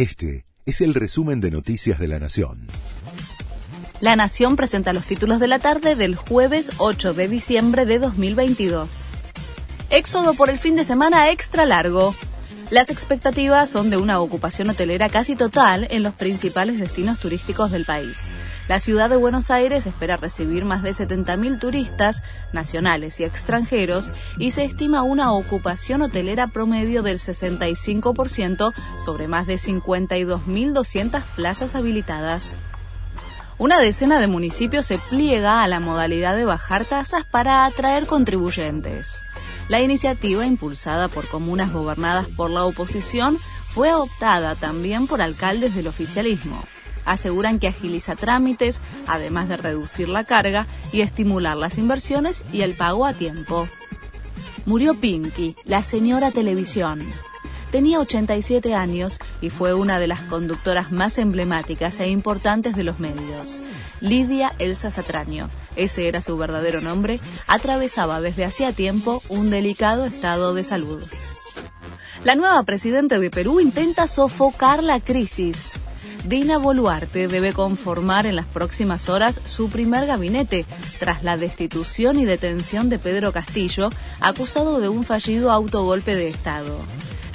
Este es el resumen de Noticias de la Nación. La Nación presenta los títulos de la tarde del jueves 8 de diciembre de 2022. Éxodo por el fin de semana extra largo. Las expectativas son de una ocupación hotelera casi total en los principales destinos turísticos del país. La ciudad de Buenos Aires espera recibir más de 70.000 turistas nacionales y extranjeros y se estima una ocupación hotelera promedio del 65% sobre más de 52.200 plazas habilitadas. Una decena de municipios se pliega a la modalidad de bajar tasas para atraer contribuyentes. La iniciativa, impulsada por comunas gobernadas por la oposición, fue adoptada también por alcaldes del oficialismo. Aseguran que agiliza trámites, además de reducir la carga y estimular las inversiones y el pago a tiempo. Murió Pinky, la señora televisión. Tenía 87 años y fue una de las conductoras más emblemáticas e importantes de los medios. Lidia Elsa Satraño, ese era su verdadero nombre, atravesaba desde hacía tiempo un delicado estado de salud. La nueva presidenta de Perú intenta sofocar la crisis. Dina Boluarte debe conformar en las próximas horas su primer gabinete tras la destitución y detención de Pedro Castillo, acusado de un fallido autogolpe de Estado.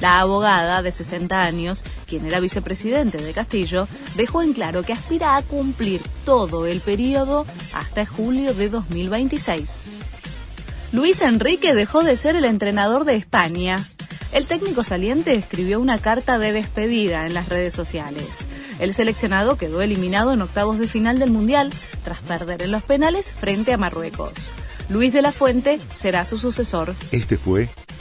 La abogada de 60 años, quien era vicepresidente de Castillo, dejó en claro que aspira a cumplir todo el periodo hasta julio de 2026. Luis Enrique dejó de ser el entrenador de España. El técnico saliente escribió una carta de despedida en las redes sociales. El seleccionado quedó eliminado en octavos de final del Mundial tras perder en los penales frente a Marruecos. Luis de la Fuente será su sucesor. Este fue